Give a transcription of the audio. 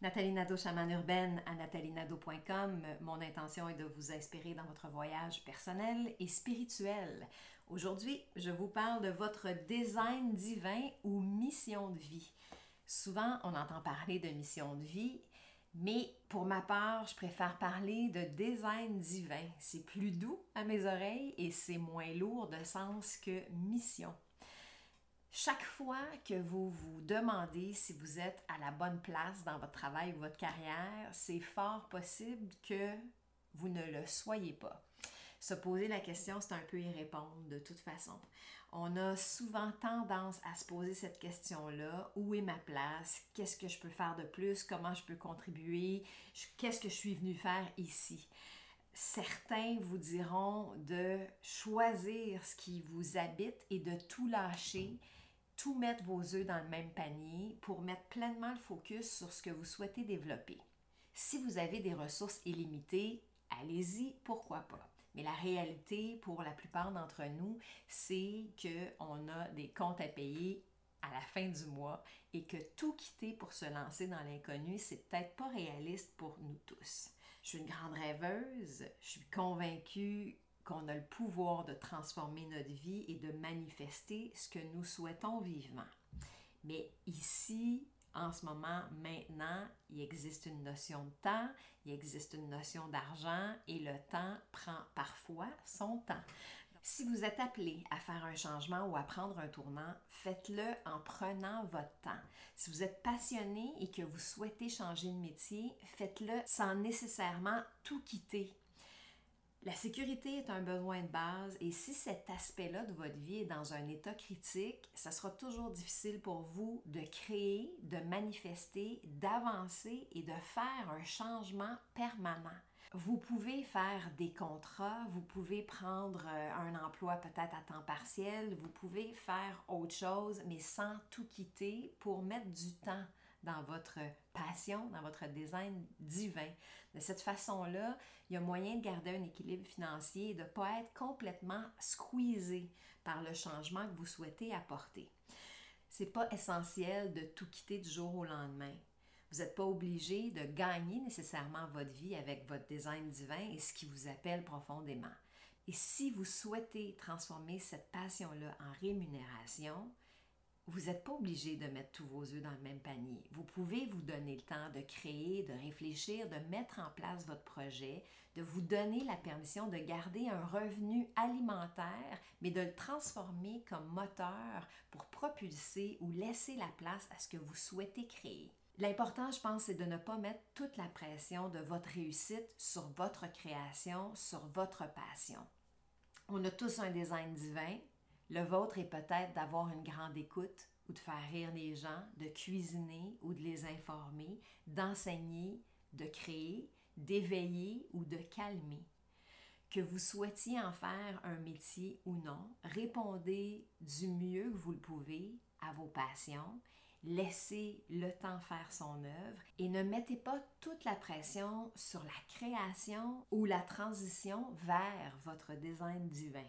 Nathalie Nadeau, chamane urbaine à nathalienado.com. Mon intention est de vous inspirer dans votre voyage personnel et spirituel. Aujourd'hui, je vous parle de votre design divin ou mission de vie. Souvent, on entend parler de mission de vie, mais pour ma part, je préfère parler de design divin. C'est plus doux à mes oreilles et c'est moins lourd de sens que mission. Chaque fois que vous vous demandez si vous êtes à la bonne place dans votre travail ou votre carrière, c'est fort possible que vous ne le soyez pas. Se poser la question, c'est un peu y répondre de toute façon. On a souvent tendance à se poser cette question-là. Où est ma place? Qu'est-ce que je peux faire de plus? Comment je peux contribuer? Qu'est-ce que je suis venu faire ici? Certains vous diront de choisir ce qui vous habite et de tout lâcher, tout mettre vos œufs dans le même panier pour mettre pleinement le focus sur ce que vous souhaitez développer. Si vous avez des ressources illimitées, allez-y, pourquoi pas? Mais la réalité pour la plupart d'entre nous, c'est qu'on a des comptes à payer à la fin du mois et que tout quitter pour se lancer dans l'inconnu, c'est peut-être pas réaliste pour nous tous. Je suis une grande rêveuse, je suis convaincue qu'on a le pouvoir de transformer notre vie et de ce que nous souhaitons vivement. Mais ici, en ce moment, maintenant, il existe une notion de temps, il existe une notion d'argent et le temps prend parfois son temps. Si vous êtes appelé à faire un changement ou à prendre un tournant, faites-le en prenant votre temps. Si vous êtes passionné et que vous souhaitez changer de métier, faites-le sans nécessairement tout quitter la sécurité est un besoin de base et si cet aspect-là de votre vie est dans un état critique, ça sera toujours difficile pour vous de créer, de manifester, d'avancer et de faire un changement permanent. Vous pouvez faire des contrats, vous pouvez prendre euh, un emploi peut-être à temps partiel, vous pouvez faire autre chose, mais sans tout quitter pour mettre du temps dans votre passion, dans votre design divin. De cette façon-là, il y a moyen de garder un équilibre financier et de ne pas être complètement squeezé par le changement que vous souhaitez apporter. C'est pas essentiel de tout quitter du jour au lendemain. Vous n'êtes pas obligé de gagner nécessairement votre vie avec votre design divin et ce qui vous appelle profondément. Et si vous souhaitez transformer cette passion-là en rémunération, vous n'êtes pas obligé de mettre tous vos œufs dans le même panier. Vous pouvez vous donner le temps de créer, de réfléchir, de mettre en place votre projet, de vous donner la permission de garder un revenu alimentaire, mais de le transformer comme moteur pour propulser ou laisser la place à ce que vous souhaitez créer. L'important, je pense, c'est de ne pas mettre toute la pression de votre réussite sur votre création, sur votre passion. On a tous un design divin, le vôtre est peut-être d'avoir une grande écoute ou de faire rire les gens, de cuisiner ou de les informer, d'enseigner, de créer, d'éveiller ou de calmer. Que vous souhaitiez en faire un métier ou non, répondez du mieux que vous le pouvez à vos passions, laissez le temps faire son œuvre et ne mettez pas toute la pression sur la création ou la transition vers votre design divin.